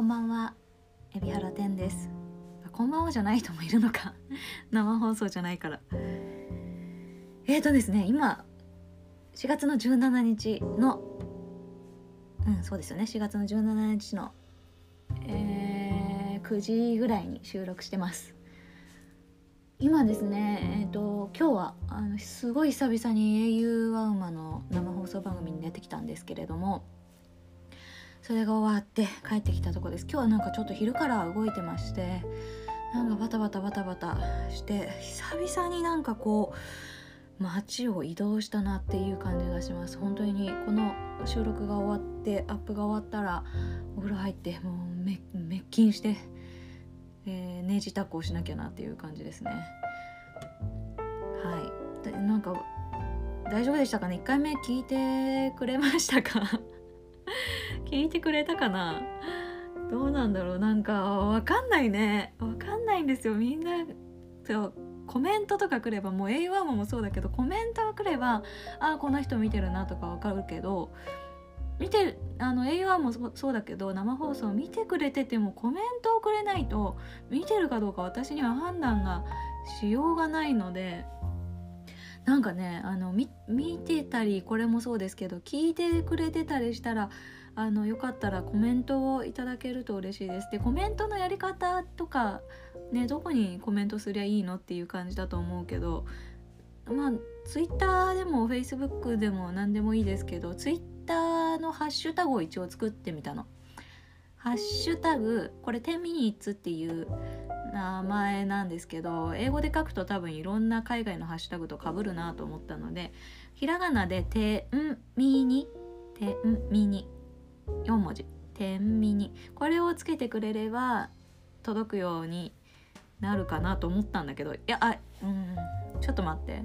こんばんは。海老原天です。こんばんはじゃない人もいるのか。生放送じゃないから。えーとですね今4月の17日のうんそうですよね。4月の17日のえー、9時ぐらいに収録してます。今ですねえっ、ー、と今日はあのすごい久々に英雄ワウマの生放送番組に出てきたんですけれどもそれが終わって帰ってきたとこです。今日はなんかちょっと昼から動いてましてなんかバタバタバタバタして久々になんかこう街を移動したなっていう感じがします。本当にこの収録が終わってアップが終わったらお風呂入ってもうめ滅菌して、えー、ネジタックをしなきゃなっていう感じですね。はい。でなんか大丈夫でしたかね？1回目聞いてくれましたか？聞いてくれたかな？どうなんだろう？なんかわかんないね。わかんないんですよ。みんなそうコメントとか来ればもう A1 もそうだけどコメントが来ればあこの人見てるなとかわかるけど見てあの A1 もそうだけど生放送見てくれててもコメントをくれないと見てるかどうか私には判断がしようがないのでなんかねあの見てたりこれもそうですけど聞いてくれてたりしたらあのよかったらコメントをいただけると嬉しいです。でコメントのやり方とかねどこにコメントすりゃいいのっていう感じだと思うけどまあツイッターでもフェイスブックでも何でもいいですけどツイッターのハッシュタグを一応作ってみたの。ハッシュタグこれ10ミニッツっていう名前なんですけど英語で書くと多分いろんな海外のハッシュタグとかぶるなと思ったのでひらがなで「てんみに」「てんみに」4文字「てんみに」これをつけてくれれば届くようになるかなと思ったんだけど。いやあうん。ちょっと待って。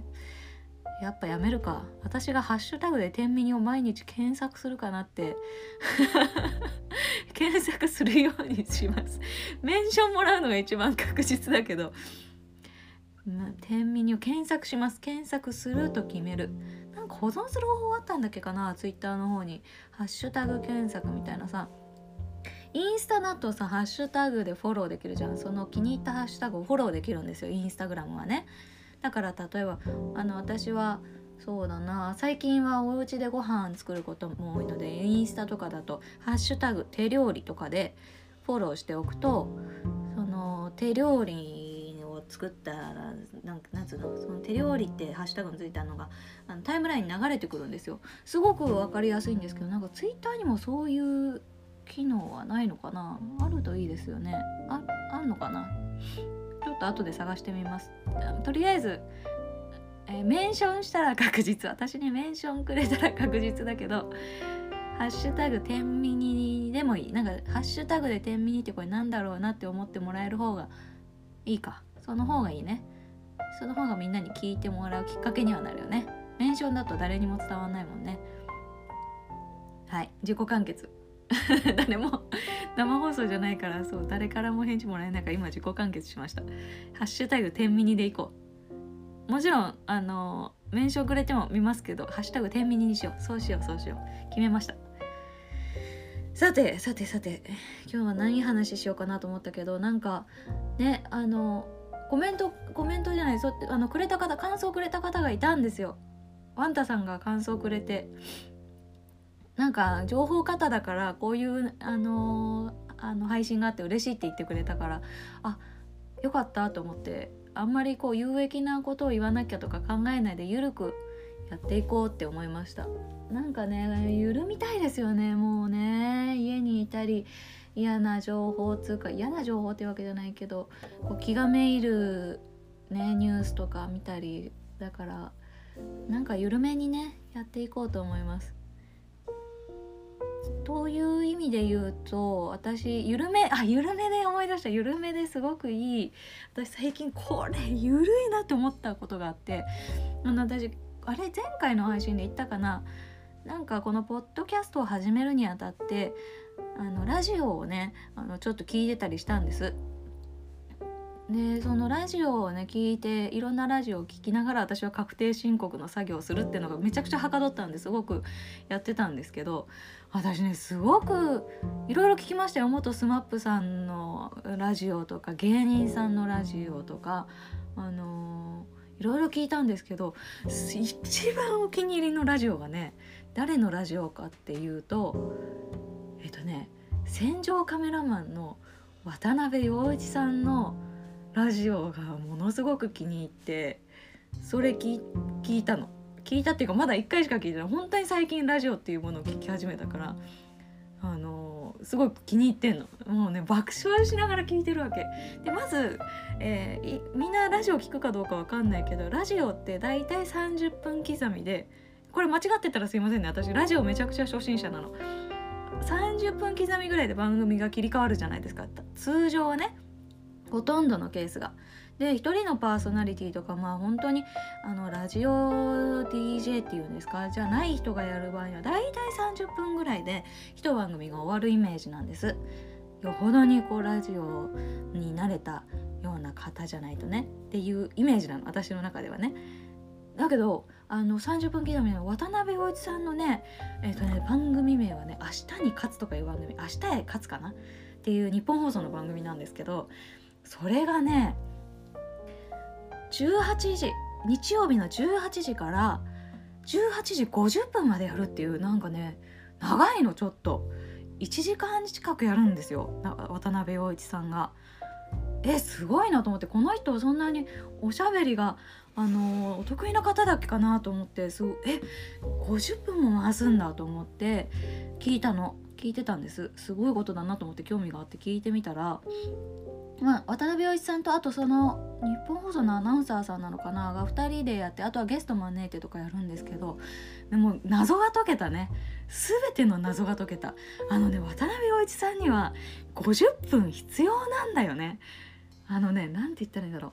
やっぱやめるか。私がハッシュタグで「天秤を毎日検索するかなって。検索するようにします。メンションもらうのが一番確実だけど。天秤を検索します。検索すると決める。んか保存する方法あったんだっけかな？ツイッターの方にハッシュタグ検索みたいなさ。インスタだとさハッシュタグでフォローできるじゃん。その気に入ったハッシュタグをフォローできるんですよインスタグラムはね。だから例えばあの私はそうだな。最近はお家でご飯作ることも多いのでインスタとかだと「ハッシュタグ手料理」とかでフォローしておくとその手料理作ったなんなんつうのその手料理ってハッシュタグについたのがあのタイムラインに流れてくるんですよ。すごく分かりやすいんですけどなんかツイッターにもそういう機能はないのかな？あるといいですよね。ああんのかな？ちょっと後で探してみます。とりあえず、えー、メンションしたら確実。私にメンションくれたら確実だけどハッシュタグ天ミニでもいい。なんかハッシュタグで天ミニってこれなんだろうなって思ってもらえる方がいいか。その方がいいね。その方がみんなに聞いてもらうきっかけにはなるよね。メンションだと誰にも伝わんないもんね。はい。自己完結。誰も生放送じゃないからそう誰からも返事もらえないから今自己完結しました。ハッシュタグ天ミニでいこう。もちろんあのメンションくれても見ますけどハッシュタグ天ミニにしよう。そうしようそうしよう。決めました。さてさてさて。今日は何話しようかなと思ったけどなんかねあのコメントコメントじゃないそあのくれた方感想くれた方がいたんですよ。ワンタさんが感想くれて。なんか情報型だからこういうあのあの配信があって嬉しいって言ってくれたからあよかったと思ってあんまりこう有益なことを言わなきゃとか考えないでゆるくやっていこうって思いました。なんかね緩みたいですよねもうね。家にいたり嫌な情報つうか嫌な情報っていうわけじゃないけどこう気がめいるねニュースとか見たりだからなんか緩めにねやっていこうと思います。という意味で言うと私緩めあ緩めで思い出した。緩めですごくいい。私最近これ緩いなって思ったことがあって。あの私あれ前回の配信で言ったかな。なんかこのポッドキャストを始めるにあたってあのラジオをねあのちょっと聞いてたりしたんです。でそのラジオをね聞いていろんなラジオを聞きながら私は確定申告の作業をするっていうのがめちゃくちゃはかどったんですごくやってたんですけど私ねすごくいろいろ聞きましたよ元 SMAP さんのラジオとか芸人さんのラジオとかあのー、いろいろ聞いたんですけど一番お気に入りのラジオがね誰のラジオかっていうとえっとね戦場カメラマンの渡辺陽一さんのラジオがものすごく気に入ってそれ聞いたの。聞いたっていうかまだ1回しか聞いてない。本当に最近ラジオっていうものを聞き始めたからあのすごい気に入ってんの。もうね爆笑しながら聞いてるわけ。でまず、えー、みんなラジオ聞くかどうかわかんないけどラジオって大体30分刻みでこれ間違ってたらすいませんね。私ラジオめちゃくちゃ初心者なの。30分刻みぐらいで番組が切り替わるじゃないですか。通常はねほとんどのケースが。で1人のパーソナリティとかまあ本当にあのラジオ DJ っていうんですか？じゃない人がやる場合はだいたい30分ぐらいで一番組が終わるイメージなんです。よほどにこうラジオに慣れたような方じゃないとね。っていうイメージなの。私の中ではね。だけどあの30分刻みの渡辺陽一さんのね,、えーとね番組名はね「明日に勝つ」とかいう番組「明日へ勝つ」かな？っていう日本放送の番組なんですけどそれがね18時日曜日の18時から18時50分までやるっていうなんかね長いのちょっと1時間近くやるんですよ渡辺陽一さんが。えすごいなと思ってこの人そんなにおしゃべりがあのお得意な方だっけかなと思ってすえ50分も回すんだと思って聞いたの聞いてたんです。すごいことだなと思って興味があって聞いてみたらまあ、渡辺陽一さんとあとその日本放送のアナウンサーさんなのかなが2人でやってあとはゲスト招いてとかやるんですけどでも謎が解けたね。全ての謎が解けた。あのね渡辺陽一さんには50分必要なんだよね。あのね何て言ったらいいんだろう。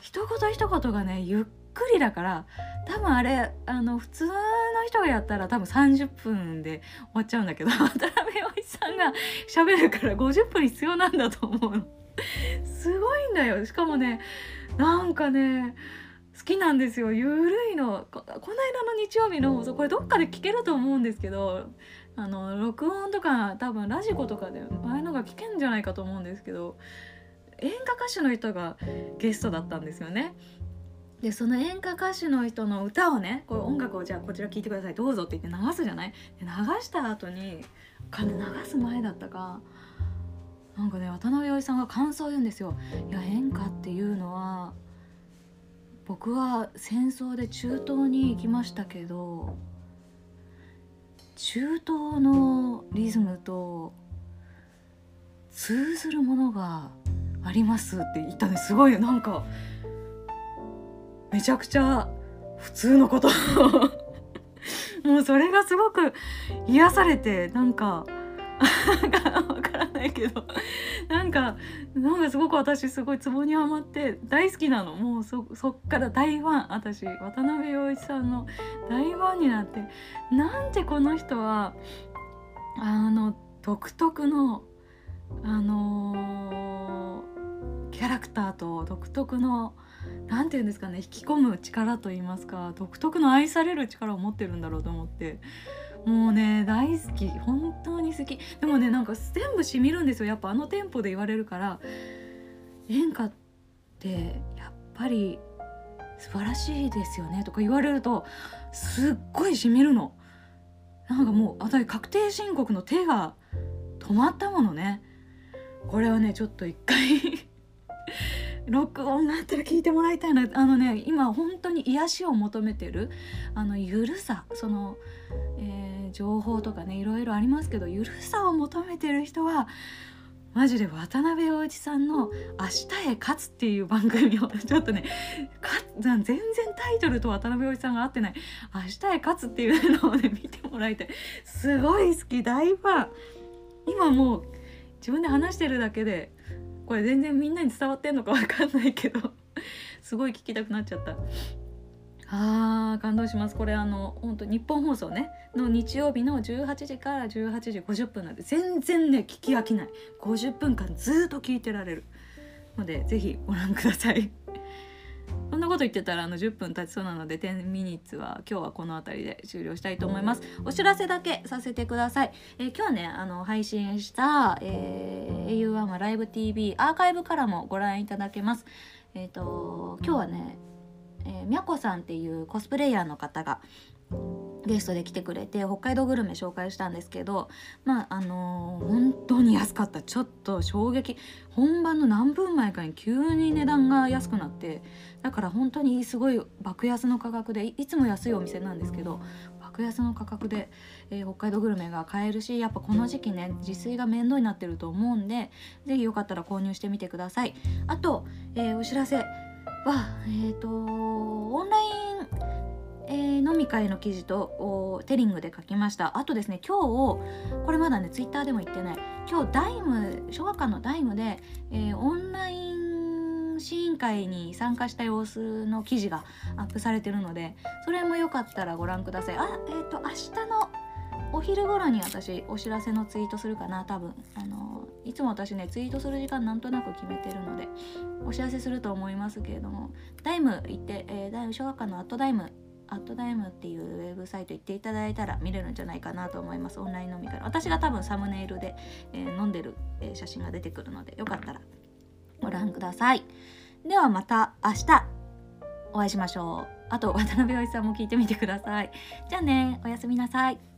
一言一言がねゆっくりだから多分あれあの普通の人がやったら多分30分で終わっちゃうんだけど 渡辺陽一さんが喋るから50分必要なんだと思うの。すごいんだよ。しかもねなんかね好きなんですよ。ゆるいの。この間の日曜日の放送これどっかで聞けると思うんですけどあの録音とか多分ラジコとかでああいうのが聞けんじゃないかと思うんですけど演歌歌手の人がゲストだったんですよね。でその演歌歌手の人の歌をねこう音楽をじゃあこちら聴いてくださいどうぞって言って流すじゃない？で流した後に流す前だったかなんかね渡辺陽一さんが感想を言うんですよ。いや演歌っていうのは僕は戦争で中東に行きましたけど中東のリズムと通ずるものがありますって言ったねすごいなんかめちゃくちゃ普通のこと。もうそれがすごく癒されてなんか わからないけど。なんかなんかすごく私すごいツボにはまって大好きなの。もうそそっから大ファン。私渡辺陽一さんの大ファンになって。なんてこの人はあの独特のあのー、キャラクターと独特の何て言うんですかね引き込む力と言いますか独特の愛される力を持ってるんだろうと思って。もうね大好き。本当に好き。でもねなんか全部しみるんですよ。やっぱあのテンポで言われるから。演歌ってやっぱり素晴らしいですよね。とか言われるとすっごいしみるの。なんかもう私確定申告の手が止まったものね。これはねちょっと一回録音があったら聞いてもらいたいな。あのね今本当に癒しを求めてるあのゆるさその、えー、情報とかねいろいろありますけどゆるさを求めてる人はマジで渡辺陽一さんの「明日へ勝つ」っていう番組を ちょっとね全然タイトルと渡辺陽一さんが合ってない「明日へ勝つ」っていうのをね見てもらいたい。すごい好き大ファン。今もう自分で話してるだけでこれ全然みんなに伝わってんのかわかんないけど。すごい聞きたくなっちゃった。あー感動します。これあの本当日本放送ね。の日曜日の18時から18時50分なんで全然ね聞き飽きない。50分間ずっと聞いてられる。のでぜひご覧ください。こんなこと言ってたらあの10分経ちそうなので10ミニッツは今日はこの辺りで終了したいと思います。お知らせだけさせてください、えー、今日ねあの配信した、えー、au ワンはライブ TV アーカイブからもご覧いただけます。えっ、ー、と今日はねえー、みゃこさんっていうコスプレイヤーの方がゲストで来てくれて北海道グルメ紹介したんですけどまああのー、本当に安かった。ちょっと衝撃。本番の何分前かに急に値段が安くなってだから本当にすごい爆安の価格でいつも安いお店なんですけど爆安の価格で、えー、北海道グルメが買えるしやっぱこの時期ね自炊が面倒になってると思うんで是非よかったら購入してみてください。あと、えー、お知らせ。はえっ、とオンラインえー、飲み会の記事とテリングで書きました。あとですね今日これまだねツイッターでも言ってない。今日ダイム小学館のダイムで、えー、オンライン試飲会に参加した様子の記事がアップされてるのでそれもよかったらご覧ください。あえっ、ー、と明日のお昼頃に私お知らせのツイートするかな。多分あのいつも私ねツイートする時間なんとなく決めてるのでお知らせすると思いますけれども。ダイム行って、えー、ダイム小学館のアットダイムアットダイムっていうウェブサイト行っていただいたら見れるんじゃないかなと思います。オンライン飲みから私が多分サムネイルで、えー、飲んでる、え、写真が出てくるのでよかったらご覧ください。ではまた明日お会いしましょう。あと渡辺葵さんも聞いてみてください。じゃあねおやすみなさい。